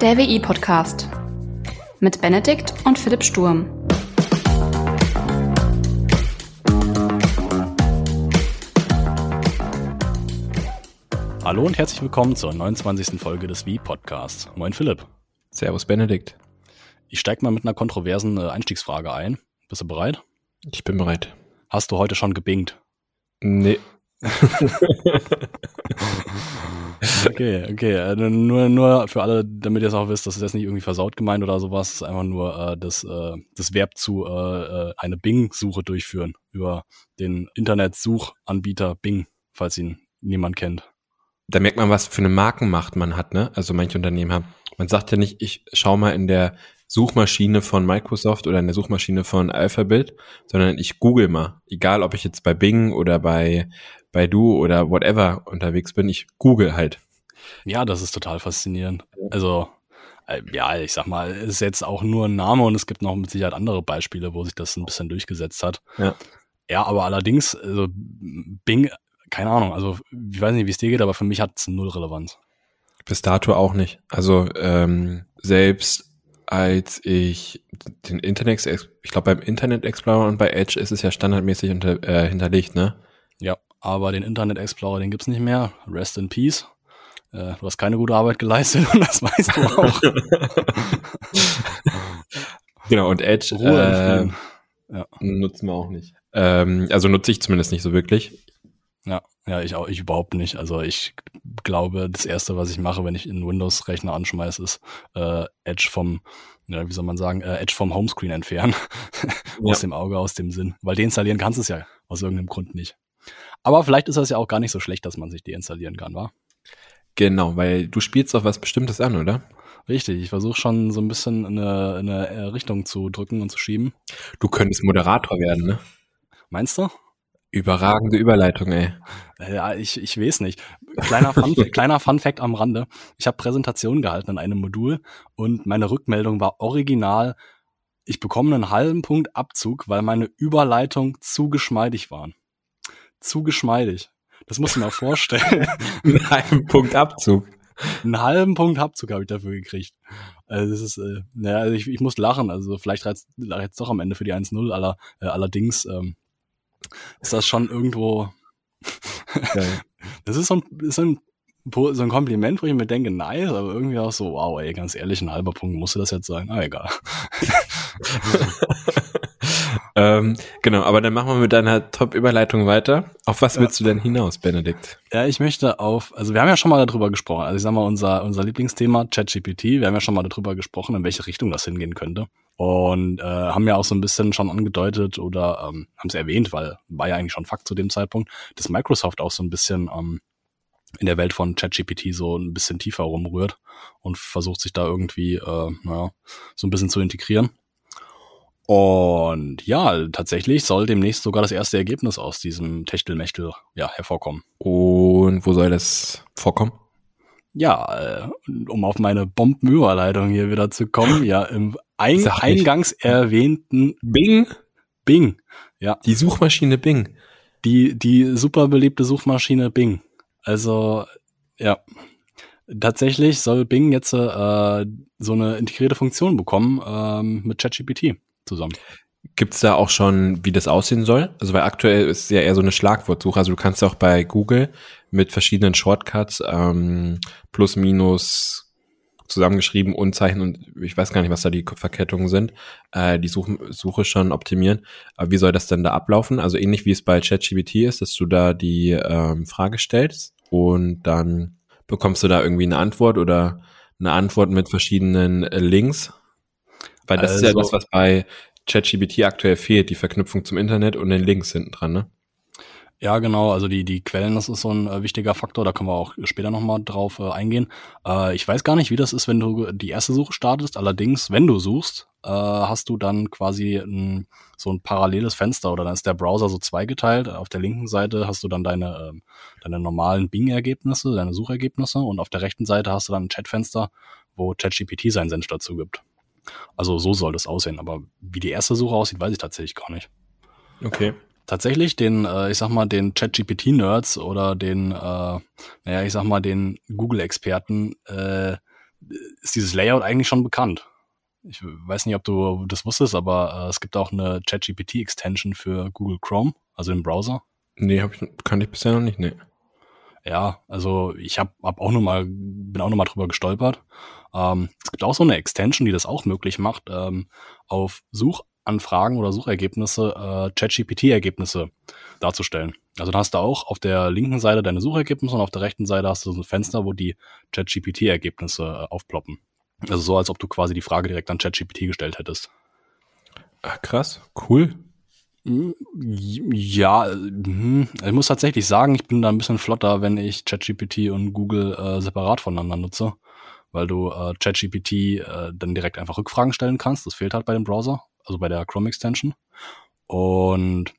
Der WI-Podcast mit Benedikt und Philipp Sturm. Hallo und herzlich willkommen zur 29. Folge des WI-Podcasts. Moin Philipp. Servus Benedikt. Ich steig mal mit einer kontroversen äh, Einstiegsfrage ein. Bist du bereit? Ich bin bereit. Hast du heute schon gebingt? Nee. okay, okay. Äh, nur, nur für alle, damit ihr es auch wisst, das ist jetzt nicht irgendwie versaut gemeint oder sowas. Das ist einfach nur äh, das, äh, das Verb zu äh, äh, eine Bing-Suche durchführen über den Internetsuchanbieter Bing, falls ihn niemand kennt. Da merkt man, was für eine Markenmacht man hat, ne? Also manche Unternehmen haben. Man sagt ja nicht, ich schau mal in der Suchmaschine von Microsoft oder in der Suchmaschine von Alphabet, sondern ich google mal. Egal, ob ich jetzt bei Bing oder bei, bei Du oder whatever unterwegs bin, ich google halt. Ja, das ist total faszinierend. Also, äh, ja, ich sag mal, es ist jetzt auch nur ein Name und es gibt noch mit Sicherheit andere Beispiele, wo sich das ein bisschen durchgesetzt hat. Ja. Ja, aber allerdings, also Bing, keine Ahnung, also ich weiß nicht, wie es dir geht, aber für mich hat es null Relevanz. Bis dato auch nicht. Also ähm, selbst als ich den Internet, ich glaube beim Internet Explorer und bei Edge ist es ja standardmäßig unter, äh, hinterlegt, ne? Ja, aber den Internet Explorer, den gibt's nicht mehr. Rest in Peace. Äh, du hast keine gute Arbeit geleistet und das weißt du auch. genau, und Edge äh, ja. nutzen wir auch nicht. Ähm, also nutze ich zumindest nicht so wirklich. Ja, ja, ich auch, ich überhaupt nicht. Also ich glaube, das erste, was ich mache, wenn ich einen Windows-Rechner anschmeiße, ist äh, Edge vom, ja, wie soll man sagen, äh, Edge vom Homescreen entfernen. aus ja. dem Auge, aus dem Sinn. Weil deinstallieren kannst du es ja aus irgendeinem Grund nicht. Aber vielleicht ist das ja auch gar nicht so schlecht, dass man sich deinstallieren kann, wa? Genau, weil du spielst auf was Bestimmtes an, oder? Richtig, ich versuche schon so ein bisschen in eine, in eine Richtung zu drücken und zu schieben. Du könntest Moderator werden, ne? Meinst du? Überragende Überleitung, ey. Ja, ich, ich weiß nicht. Kleiner Fun, kleiner Fun Fact am Rande. Ich habe Präsentation gehalten in einem Modul und meine Rückmeldung war original, ich bekomme einen halben Punkt Abzug, weil meine Überleitung zu geschmeidig waren. Zu geschmeidig. Das muss man mal vorstellen. einen halben Punkt Abzug. Einen halben Punkt Abzug habe ich dafür gekriegt. Also das ist, äh, naja, also ich, ich muss lachen. Also vielleicht reizt jetzt doch am Ende für die 1-0, aller, äh, allerdings ähm, ist das schon irgendwo. das ist so ein, ist so ein so ein Kompliment, wo ich mir denke, nice, aber irgendwie auch so, wow, ey, ganz ehrlich, ein halber Punkt musste das jetzt sein. Ah, egal. ähm, genau, aber dann machen wir mit deiner Top-Überleitung weiter. Auf was willst du denn hinaus, Benedikt? Ja, ich möchte auf, also wir haben ja schon mal darüber gesprochen, also ich sag mal, unser, unser Lieblingsthema, ChatGPT, wir haben ja schon mal darüber gesprochen, in welche Richtung das hingehen könnte. Und äh, haben ja auch so ein bisschen schon angedeutet oder ähm, haben es erwähnt, weil war ja eigentlich schon Fakt zu dem Zeitpunkt, dass Microsoft auch so ein bisschen ähm, in der Welt von ChatGPT so ein bisschen tiefer rumrührt und versucht sich da irgendwie, äh, naja, so ein bisschen zu integrieren. Und ja, tatsächlich soll demnächst sogar das erste Ergebnis aus diesem Techtelmechtel ja, hervorkommen. Und wo soll das vorkommen? Ja, äh, um auf meine Bombenüberleitung hier wieder zu kommen, ja, im ein eingangs erwähnten Bing. Bing, ja. Die Suchmaschine Bing. Die, die super beliebte Suchmaschine Bing. Also, ja. Tatsächlich soll Bing jetzt äh, so eine integrierte Funktion bekommen ähm, mit ChatGPT zusammen. Gibt es da auch schon, wie das aussehen soll? Also weil aktuell ist ja eher so eine Schlagwortsuche. Also du kannst auch bei Google mit verschiedenen Shortcuts ähm, plus minus zusammengeschrieben, Unzeichen und ich weiß gar nicht, was da die Verkettungen sind, äh, die Suche, Suche schon optimieren. Aber wie soll das denn da ablaufen? Also ähnlich wie es bei ChatGPT ist, dass du da die ähm, Frage stellst und dann bekommst du da irgendwie eine Antwort oder eine Antwort mit verschiedenen äh, Links. Weil das also, ist ja das, also was bei ChatGPT aktuell fehlt, die Verknüpfung zum Internet und den Links hinten dran, ne? Ja, genau. Also die, die Quellen, das ist so ein äh, wichtiger Faktor. Da können wir auch später nochmal drauf äh, eingehen. Äh, ich weiß gar nicht, wie das ist, wenn du die erste Suche startest. Allerdings, wenn du suchst, äh, hast du dann quasi ein, so ein paralleles Fenster oder dann ist der Browser so zweigeteilt. Auf der linken Seite hast du dann deine, äh, deine normalen Bing-Ergebnisse, deine Suchergebnisse und auf der rechten Seite hast du dann ein Chatfenster, wo ChatGPT seinen Senf dazu gibt. Also so soll das aussehen. Aber wie die erste Suche aussieht, weiß ich tatsächlich gar nicht. Okay tatsächlich den, äh, ich sag mal, den ChatGPT-Nerds oder den, äh, naja, ich sag mal, den Google-Experten, äh, ist dieses Layout eigentlich schon bekannt. Ich weiß nicht, ob du das wusstest, aber äh, es gibt auch eine ChatGPT-Extension für Google Chrome, also im Browser. Nee, hab ich, kann ich bisher noch nicht, nee. Ja, also ich habe hab auch noch mal, bin auch noch mal drüber gestolpert. Ähm, es gibt auch so eine Extension, die das auch möglich macht, ähm, auf Suchanfragen oder Suchergebnisse äh, ChatGPT-Ergebnisse darzustellen. Also da hast du auch auf der linken Seite deine Suchergebnisse und auf der rechten Seite hast du so ein Fenster, wo die ChatGPT-Ergebnisse äh, aufploppen. Also so, als ob du quasi die Frage direkt an ChatGPT gestellt hättest. Ach, krass, cool. Ja, hm, ich muss tatsächlich sagen, ich bin da ein bisschen flotter, wenn ich ChatGPT und Google äh, separat voneinander nutze, weil du äh, ChatGPT äh, dann direkt einfach Rückfragen stellen kannst. Das fehlt halt bei dem Browser, also bei der Chrome Extension. Und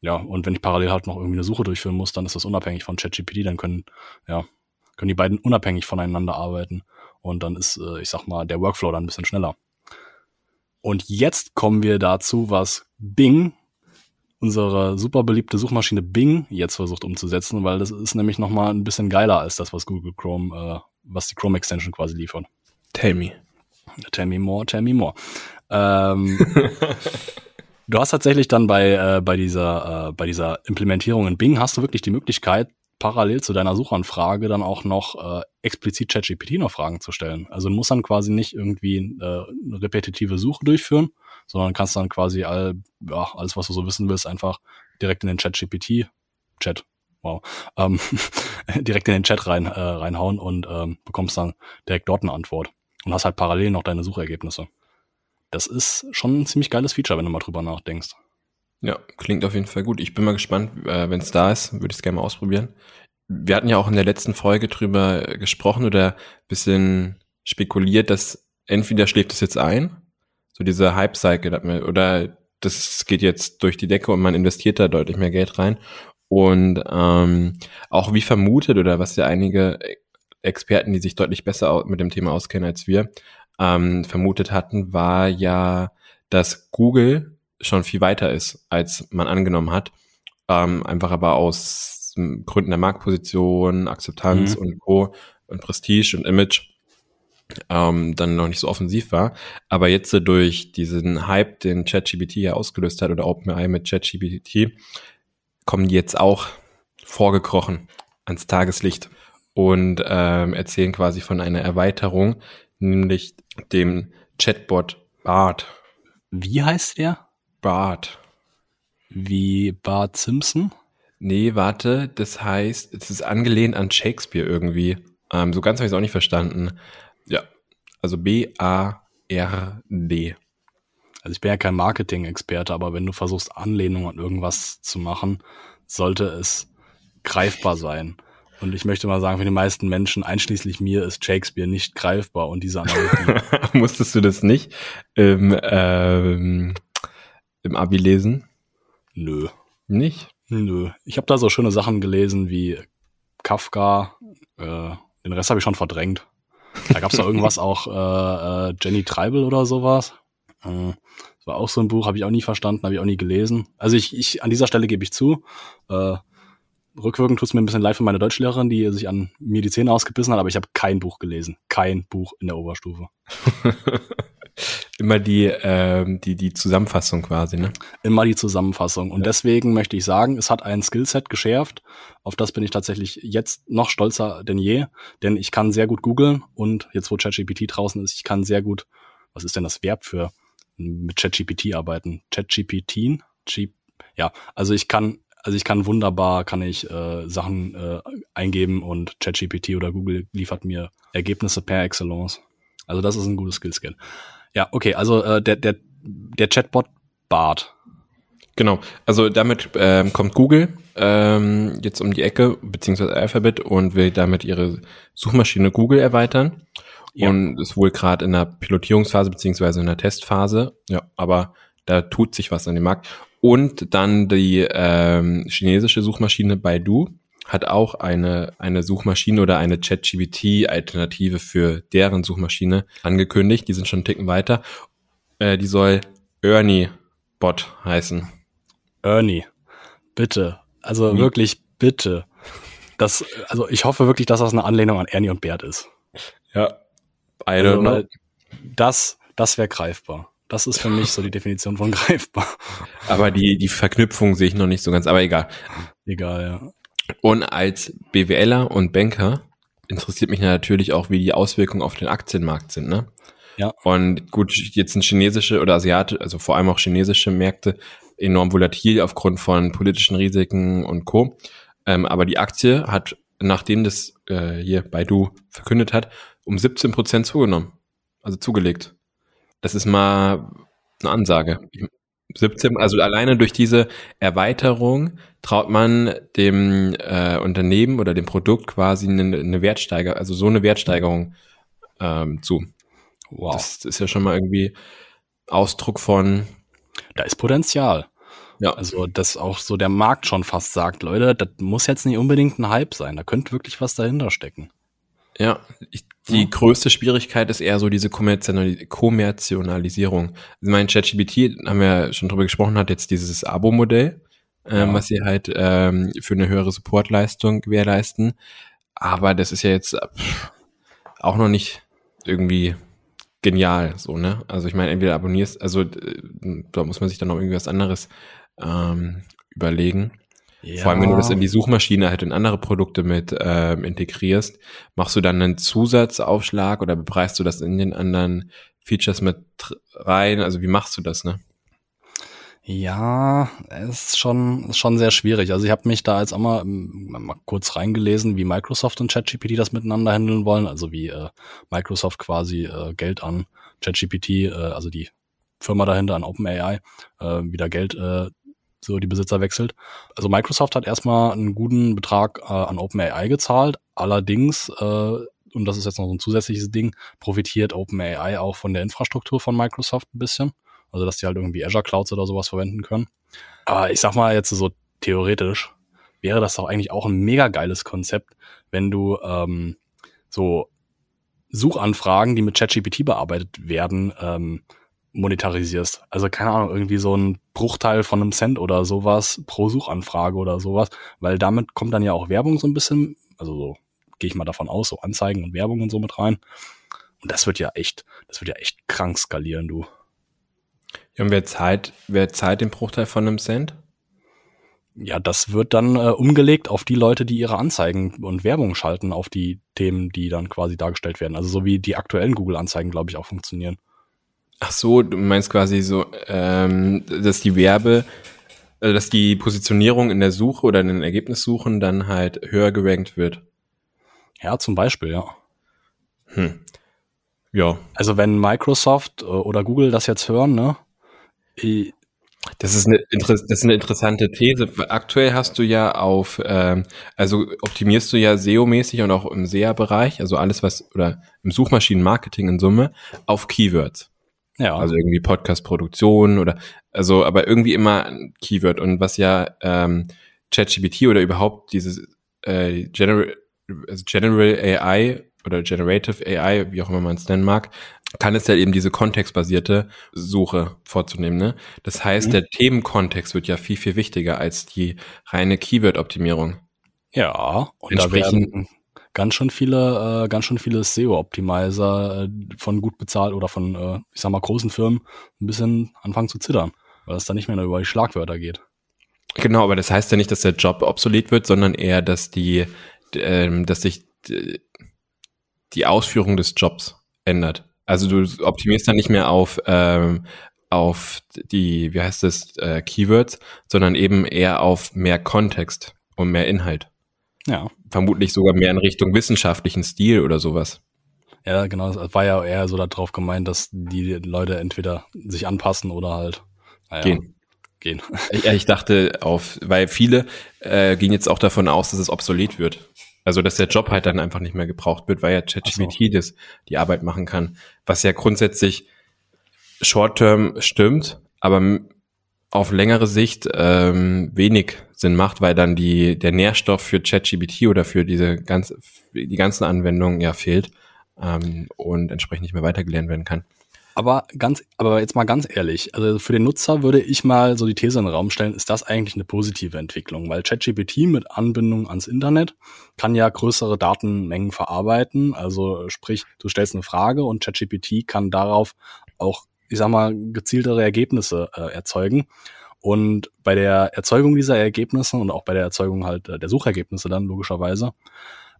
ja, und wenn ich parallel halt noch irgendwie eine Suche durchführen muss, dann ist das unabhängig von ChatGPT, dann können, ja, können die beiden unabhängig voneinander arbeiten. Und dann ist, äh, ich sag mal, der Workflow dann ein bisschen schneller. Und jetzt kommen wir dazu, was Bing unsere super beliebte Suchmaschine Bing jetzt versucht umzusetzen, weil das ist nämlich nochmal ein bisschen geiler als das, was Google Chrome, äh, was die Chrome Extension quasi liefert. Tell me. Tell me more, tell me more. Ähm, du hast tatsächlich dann bei, äh, bei, dieser, äh, bei dieser Implementierung in Bing hast du wirklich die Möglichkeit, parallel zu deiner Suchanfrage dann auch noch äh, explizit ChatGPT noch Fragen zu stellen. Also du musst dann quasi nicht irgendwie äh, eine repetitive Suche durchführen, sondern kannst dann quasi all, ja, alles, was du so wissen willst, einfach direkt in den Chat-GPT-Chat, wow, ähm, direkt in den Chat rein, äh, reinhauen und ähm, bekommst dann direkt dort eine Antwort und hast halt parallel noch deine Suchergebnisse. Das ist schon ein ziemlich geiles Feature, wenn du mal drüber nachdenkst. Ja, klingt auf jeden Fall gut. Ich bin mal gespannt, äh, wenn es da ist, würde ich es gerne mal ausprobieren. Wir hatten ja auch in der letzten Folge drüber gesprochen oder bisschen spekuliert, dass entweder schläft es jetzt ein so diese Hype-Cycle, oder das geht jetzt durch die Decke und man investiert da deutlich mehr Geld rein. Und ähm, auch wie vermutet, oder was ja einige Experten, die sich deutlich besser mit dem Thema auskennen als wir, ähm, vermutet hatten, war ja, dass Google schon viel weiter ist, als man angenommen hat. Ähm, einfach aber aus Gründen der Marktposition, Akzeptanz mhm. und Co. und Prestige und Image ähm, dann noch nicht so offensiv war. Aber jetzt durch diesen Hype, den ChatGPT ja ausgelöst hat oder OpenAI mit ChatGPT, kommen die jetzt auch vorgekrochen ans Tageslicht und ähm, erzählen quasi von einer Erweiterung, nämlich dem Chatbot Bart. Wie heißt der? Bart. Wie Bart Simpson? Nee, warte, das heißt, es ist angelehnt an Shakespeare irgendwie. Ähm, so ganz habe ich es auch nicht verstanden. Ja, also B-A-R-D. Also ich bin ja kein Marketing-Experte, aber wenn du versuchst, Anlehnung an irgendwas zu machen, sollte es greifbar sein. Und ich möchte mal sagen, für die meisten Menschen, einschließlich mir, ist Shakespeare nicht greifbar und diese Analogie. Musstest du das nicht im, ähm, im Abi lesen? Nö. Nicht? Nö. Ich habe da so schöne Sachen gelesen wie Kafka. Äh, den Rest habe ich schon verdrängt. Da gab es da irgendwas auch, äh, äh, Jenny Treibel oder sowas. Äh, das war auch so ein Buch, habe ich auch nie verstanden, habe ich auch nie gelesen. Also ich, ich an dieser Stelle gebe ich zu, äh, rückwirkend tut es mir ein bisschen leid für meine Deutschlehrerin, die sich an mir die Zähne ausgebissen hat, aber ich habe kein Buch gelesen. Kein Buch in der Oberstufe. Immer die, ähm, die, die Zusammenfassung quasi, ne? Immer die Zusammenfassung. Und ja. deswegen möchte ich sagen, es hat ein Skillset geschärft. Auf das bin ich tatsächlich jetzt noch stolzer denn je. Denn ich kann sehr gut googeln und jetzt, wo ChatGPT draußen ist, ich kann sehr gut, was ist denn das Verb für mit ChatGPT arbeiten? ChatGPT? ja, also ich kann also ich kann wunderbar, kann ich äh, Sachen äh, eingeben und ChatGPT oder Google liefert mir Ergebnisse per Excellence. Also das ist ein gutes Skillscan. Ja, okay, also äh, der, der, der Chatbot Bart. Genau, also damit ähm, kommt Google ähm, jetzt um die Ecke, beziehungsweise Alphabet und will damit ihre Suchmaschine Google erweitern. Ja. Und ist wohl gerade in der Pilotierungsphase beziehungsweise in der Testphase. Ja, aber da tut sich was an dem Markt. Und dann die ähm, chinesische Suchmaschine Baidu hat auch eine, eine Suchmaschine oder eine ChatGPT-Alternative für deren Suchmaschine angekündigt. Die sind schon einen Ticken weiter. Äh, die soll Ernie Bot heißen. Ernie. Bitte. Also mhm. wirklich bitte. Das, also ich hoffe wirklich, dass das eine Anlehnung an Ernie und Bert ist. Ja. I don't know. Also, das, das wäre greifbar. Das ist für mich so die Definition von greifbar. Aber die, die Verknüpfung sehe ich noch nicht so ganz, aber egal. Egal, ja. Und als BWLer und Banker interessiert mich natürlich auch, wie die Auswirkungen auf den Aktienmarkt sind, ne? Ja. Und gut, jetzt sind chinesische oder asiatische, also vor allem auch chinesische Märkte enorm volatil aufgrund von politischen Risiken und Co. Ähm, aber die Aktie hat, nachdem das äh, hier Baidu verkündet hat, um 17 Prozent zugenommen. Also zugelegt. Das ist mal eine Ansage. 17, also alleine durch diese Erweiterung traut man dem äh, Unternehmen oder dem Produkt quasi eine, eine Wertsteiger, also so eine Wertsteigerung ähm, zu. Wow. Das ist ja schon mal irgendwie Ausdruck von da ist Potenzial. Ja. Also, dass auch so der Markt schon fast sagt, Leute, das muss jetzt nicht unbedingt ein Hype sein. Da könnte wirklich was dahinter stecken. Ja, ich, die Ja. größte Schwierigkeit ist eher so diese Kommerziali- Kommerzialisierung. Also mein ChatGPT, haben wir ja schon drüber gesprochen, hat jetzt dieses Abo-Modell, ähm, Ja. was sie halt ähm, für eine höhere Supportleistung gewährleisten. Aber das ist ja jetzt pff, auch noch nicht irgendwie genial, so, ne? Also ich meine, entweder abonnierst, also äh, da muss man sich dann noch irgendwie was anderes ähm, überlegen. Vor allem, wenn du das in die Suchmaschine halt in andere Produkte mit ähm, integrierst, machst du dann einen Zusatzaufschlag oder bepreist du das in den anderen Features mit rein? Also wie machst du das, ne? Ja, es ist schon, ist schon sehr schwierig. Also ich habe mich da jetzt auch mal, ähm, mal kurz reingelesen, wie Microsoft und ChatGPT das miteinander handeln wollen. Also wie äh, Microsoft quasi äh, Geld an ChatGPT, äh, also die Firma dahinter an OpenAI, äh, wieder Geld äh, so die Besitzer wechselt. Also Microsoft hat erstmal einen guten Betrag äh, an OpenAI gezahlt. Allerdings, äh, und das ist jetzt noch so ein zusätzliches Ding, profitiert OpenAI auch von der Infrastruktur von Microsoft ein bisschen. Also, dass die halt irgendwie Azure Clouds oder sowas verwenden können. Aber ich sag mal jetzt so theoretisch, wäre das doch eigentlich auch ein mega geiles Konzept, wenn du ähm, so Suchanfragen, die mit ChatGPT bearbeitet werden, ähm, monetarisierst. Also keine Ahnung, irgendwie so ein Bruchteil von einem Cent oder sowas pro Suchanfrage oder sowas, weil damit kommt dann ja auch Werbung so ein bisschen, also so gehe ich mal davon aus, so Anzeigen und Werbung und so mit rein. Und das wird ja echt, das wird ja echt krank skalieren, du. Ja, und wer zahlt, wer zahlt den Bruchteil von einem Cent? Ja, das wird dann äh, umgelegt auf die Leute, die ihre Anzeigen und Werbung schalten, auf die Themen, die dann quasi dargestellt werden. Also so wie die aktuellen Google-Anzeigen, glaube ich, auch funktionieren. Ach so, du meinst quasi so, ähm, dass die Werbe, äh, dass die Positionierung in der Suche oder in den Ergebnissuchen dann halt höher gerankt wird. Ja, zum Beispiel, ja. Hm. Ja, Also wenn Microsoft äh, oder Google das jetzt hören, ne? Das ist eine, das ist eine interessante These. Aktuell hast du ja auf, ähm, also optimierst du ja SEO-mäßig und auch im SEA-Bereich, also alles was, oder im Suchmaschinenmarketing in Summe, auf Keywords. Ja, Also irgendwie Podcast-Produktion oder, also, aber irgendwie immer ein Keyword. Und was ja ähm, ChatGPT oder überhaupt dieses äh, General, also General AI oder Generative AI, wie auch immer man es nennen mag, kann es ja eben diese kontextbasierte Suche vorzunehmen. Ne? Das heißt, Mhm. der Themenkontext wird ja viel, viel wichtiger als die reine Keyword-Optimierung. ja. Und da Entsprechend- werden ganz schön viele, äh, ganz schön viele SEO-Optimizer äh, von gut bezahlt oder von, äh, ich sag mal, großen Firmen ein bisschen anfangen zu zittern, weil es da nicht mehr nur über die Schlagwörter geht. Genau, aber das heißt ja nicht, dass der Job obsolet wird, sondern eher, dass die, ähm, dass sich die Ausführung des Jobs ändert. Also du optimierst dann nicht mehr auf ähm, auf die, wie heißt das, äh, Keywords, sondern eben eher auf mehr Kontext und mehr Inhalt. Ja. Vermutlich sogar mehr in Richtung wissenschaftlichen Stil oder sowas. Ja, genau. Es war ja eher so darauf gemeint, dass die Leute entweder sich anpassen oder halt naja, Gehen. Gehen. Ich, ich dachte auf, weil viele äh, gehen jetzt auch davon aus, dass es obsolet wird. Also dass der Job halt dann einfach nicht mehr gebraucht wird, weil ja ChatGPT das die Arbeit machen kann. Was ja grundsätzlich short-term stimmt, aber auf längere Sicht ähm, wenig Sinn macht, weil dann die der Nährstoff für ChatGPT oder für diese ganz für die ganzen Anwendungen ja fehlt ähm, und entsprechend nicht mehr weitergelernt werden kann. Aber ganz, aber jetzt mal ganz ehrlich, also für den Nutzer würde ich mal so die These in den Raum stellen, ist das eigentlich eine positive Entwicklung? Weil ChatGPT mit Anbindung ans Internet kann ja größere Datenmengen verarbeiten. Also sprich, du stellst eine Frage und ChatGPT kann darauf auch, ich sag mal, gezieltere Ergebnisse äh, erzeugen. Und bei der Erzeugung dieser Ergebnisse und auch bei der Erzeugung halt äh, der Suchergebnisse dann logischerweise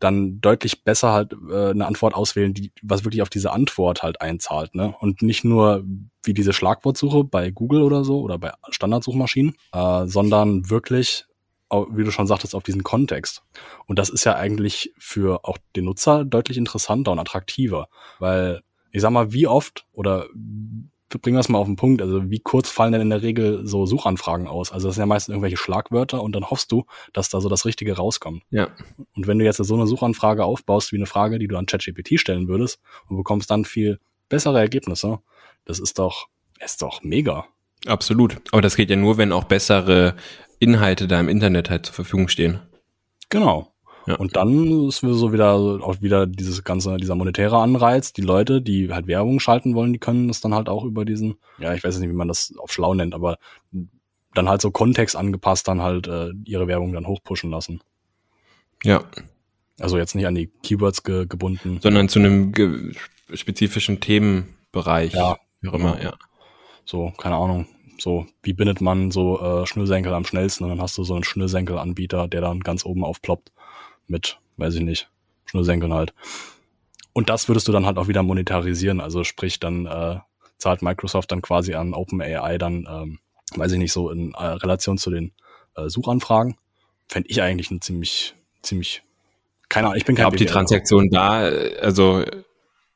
dann deutlich besser halt äh, eine Antwort auswählen, die was wirklich auf diese Antwort halt einzahlt, ne? Und nicht nur wie diese Schlagwortsuche bei Google oder so oder bei Standardsuchmaschinen, äh, sondern wirklich, wie du schon sagtest, auf diesen Kontext. Und das ist ja eigentlich für auch den Nutzer deutlich interessanter und attraktiver, weil ich sag mal, wie oft oder bringen wir es mal auf den Punkt. Also wie kurz fallen denn in der Regel so Suchanfragen aus? Also das sind ja meistens irgendwelche Schlagwörter und dann hoffst du, dass da so das Richtige rauskommt. Ja. Und wenn du jetzt so eine Suchanfrage aufbaust wie eine Frage, die du an ChatGPT stellen würdest und bekommst dann viel bessere Ergebnisse, das ist doch, ist doch mega. Absolut. Aber das geht ja nur, wenn auch bessere Inhalte da im Internet halt zur Verfügung stehen. Genau. Ja. Und dann ist so wieder auch wieder dieses ganze, dieser monetäre Anreiz. Die Leute, die halt Werbung schalten wollen, die können das dann halt auch über diesen, ja, ich weiß nicht, wie man das auf schlau nennt, aber dann halt so Kontext angepasst dann halt äh, ihre Werbung dann hochpushen lassen. Ja. Also jetzt nicht an die Keywords ge gebunden. Sondern zu einem spezifischen Themenbereich. Ja. Wie auch immer, ja. So, keine Ahnung. So, wie bindet man so äh, Schnürsenkel am schnellsten? Und dann hast du so einen Schnürsenkelanbieter, der dann ganz oben aufploppt mit, weiß ich nicht, Schnürsenkeln halt. Und das würdest du dann halt auch wieder monetarisieren. Also sprich, dann äh, zahlt Microsoft dann quasi an OpenAI dann, ähm, weiß ich nicht, so in äh, Relation zu den äh, Suchanfragen. Fände ich eigentlich ein ziemlich, ziemlich, keine Ahnung, ich bin kein Ob die Transaktion da, also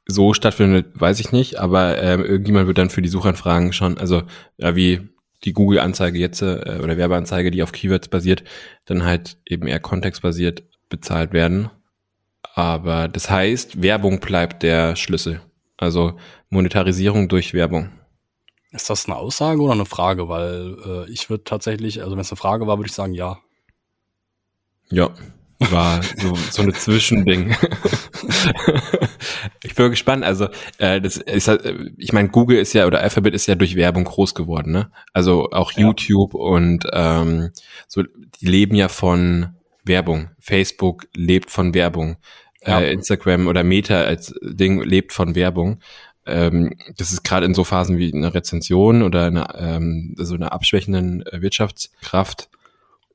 so stattfindet, weiß ich nicht, aber ähm, irgendjemand wird dann für die Suchanfragen schon, also ja, wie die Google-Anzeige jetzt äh, oder Werbeanzeige, die auf Keywords basiert, dann halt eben eher kontextbasiert bezahlt werden. Aber das heißt, Werbung bleibt der Schlüssel. Also Monetarisierung durch Werbung. Ist das eine Aussage oder eine Frage? Weil äh, ich würde tatsächlich, also wenn es eine Frage war, würde ich sagen ja. Ja, war so, so eine Zwischending. ich bin gespannt. Also äh, das ist, ich meine, Google ist ja oder Alphabet ist ja durch Werbung groß geworden, ne? Also auch ja. YouTube und ähm, so, die leben ja von Werbung. Facebook lebt von Werbung. Ja. Äh, Instagram oder Meta als Ding lebt von Werbung. Ähm, das ist gerade in so Phasen wie eine Rezension oder eine, ähm, so eine abschwächenden äh, Wirtschaftskraft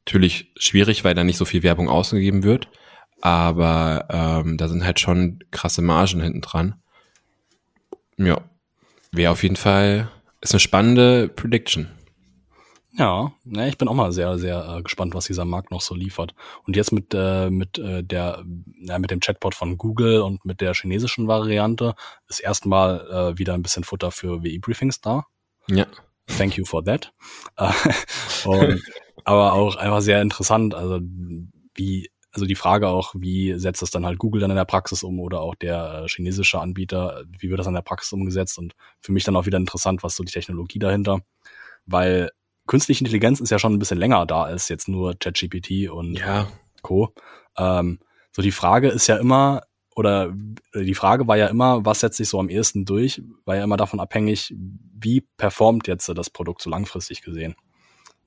natürlich schwierig, weil da nicht so viel Werbung ausgegeben wird. Aber ähm, da sind halt schon krasse Margen hinten dran. Ja, wäre auf jeden Fall, ist eine spannende Prediction. Ja, ne, ich bin auch mal sehr, sehr äh, gespannt, was dieser Markt noch so liefert. Und jetzt mit, äh, mit äh, der, ja, mit dem Chatbot von Google und mit der chinesischen Variante ist erstmal äh, wieder ein bisschen Futter für WI-Briefings da. Ja. Thank you for that. Äh, und, aber auch einfach sehr interessant, also wie, also die Frage auch, wie setzt das dann halt Google dann in der Praxis um oder auch der äh, chinesische Anbieter, wie wird das in der Praxis umgesetzt? Und für mich dann auch wieder interessant, was so die Technologie dahinter, weil künstliche Intelligenz ist ja schon ein bisschen länger da als jetzt nur ChatGPT und ja. Co. Ähm, so die Frage ist ja immer, oder die Frage war ja immer, was setzt sich so am ehesten durch, war ja immer davon abhängig, wie performt jetzt das Produkt so langfristig gesehen.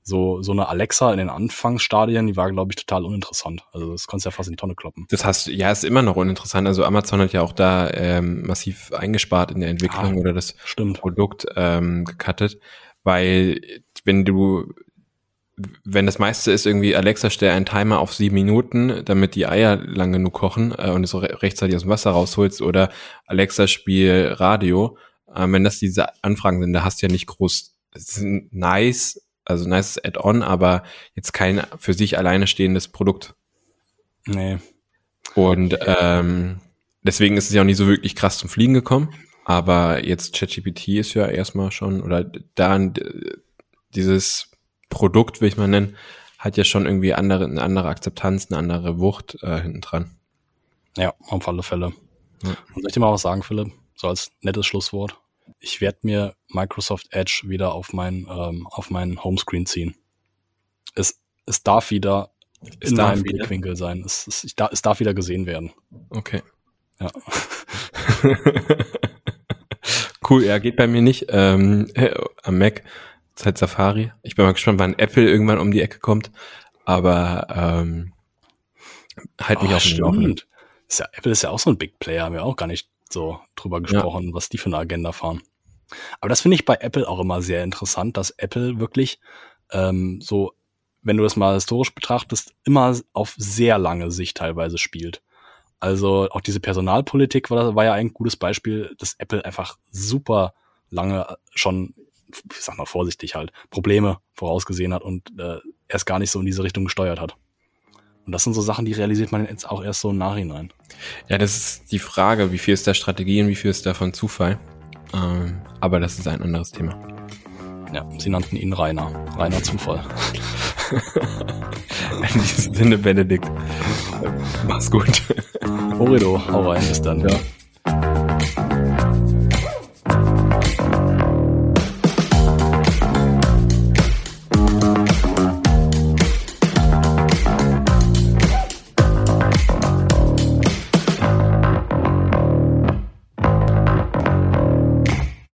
So, so eine Alexa in den Anfangsstadien, die war, glaube ich, total uninteressant. Also das konntest du ja fast in die Tonne kloppen. Das hast ja, ist immer noch uninteressant. Also Amazon hat ja auch da ähm, massiv eingespart in der Entwicklung ah, oder das stimmt. Produkt ähm, gecuttet weil wenn du, wenn das meiste ist irgendwie, Alexa, stell einen Timer auf sieben Minuten, damit die Eier lang genug kochen äh, und es rechtzeitig aus dem Wasser rausholst oder Alexa, spiel Radio, äh, wenn das diese Anfragen sind, da hast du ja nicht groß, nice, also nice Add-on, aber jetzt kein für sich alleine stehendes Produkt. Nee. Und ähm, deswegen ist es ja auch nicht so wirklich krass zum Fliegen gekommen. Aber jetzt ChatGPT ist ja erstmal schon, oder da dieses Produkt, will ich mal nennen, hat ja schon irgendwie andere, eine andere Akzeptanz, eine andere Wucht äh, hinten dran. Ja, auf alle Fälle. Ja. Und soll ich dir mal was sagen, Philipp? So als nettes Schlusswort. Ich werde mir Microsoft Edge wieder auf mein, ähm, auf meinen Homescreen ziehen. Es, es darf wieder es in darf meinem wieder? Blickwinkel sein. Es, es, ich, es darf wieder gesehen werden. Okay. Ja. Cool, ja, geht bei mir nicht. Ähm, äh, am Mac seit Safari. Ich bin mal gespannt, wann Apple irgendwann um die Ecke kommt. Aber ähm, halt mich oh, auf Laufenden. Ist ja, Apple ist ja auch so ein Big Player, haben wir auch gar nicht so drüber gesprochen, was die für eine Agenda fahren. Aber das finde ich bei Apple auch immer sehr interessant, dass Apple wirklich ähm, so, wenn du das mal historisch betrachtest, immer auf sehr lange Sicht teilweise spielt. Also auch diese Personalpolitik war, war ja ein gutes Beispiel, dass Apple einfach super lange schon, ich sag mal vorsichtig halt, Probleme vorausgesehen hat und äh, erst gar nicht so in diese Richtung gesteuert hat. Und das sind so Sachen, die realisiert man jetzt auch erst so im Nachhinein. Ja, das ist die Frage, wie viel ist da Strategie und wie viel ist davon Zufall. Ähm, aber das ist ein anderes Thema. Ja, sie nannten ihn Rainer. Rainer Zufall. In diesem Sinne, Benedikt. Mach's gut. Horido, hau rein, bis dann. Ja.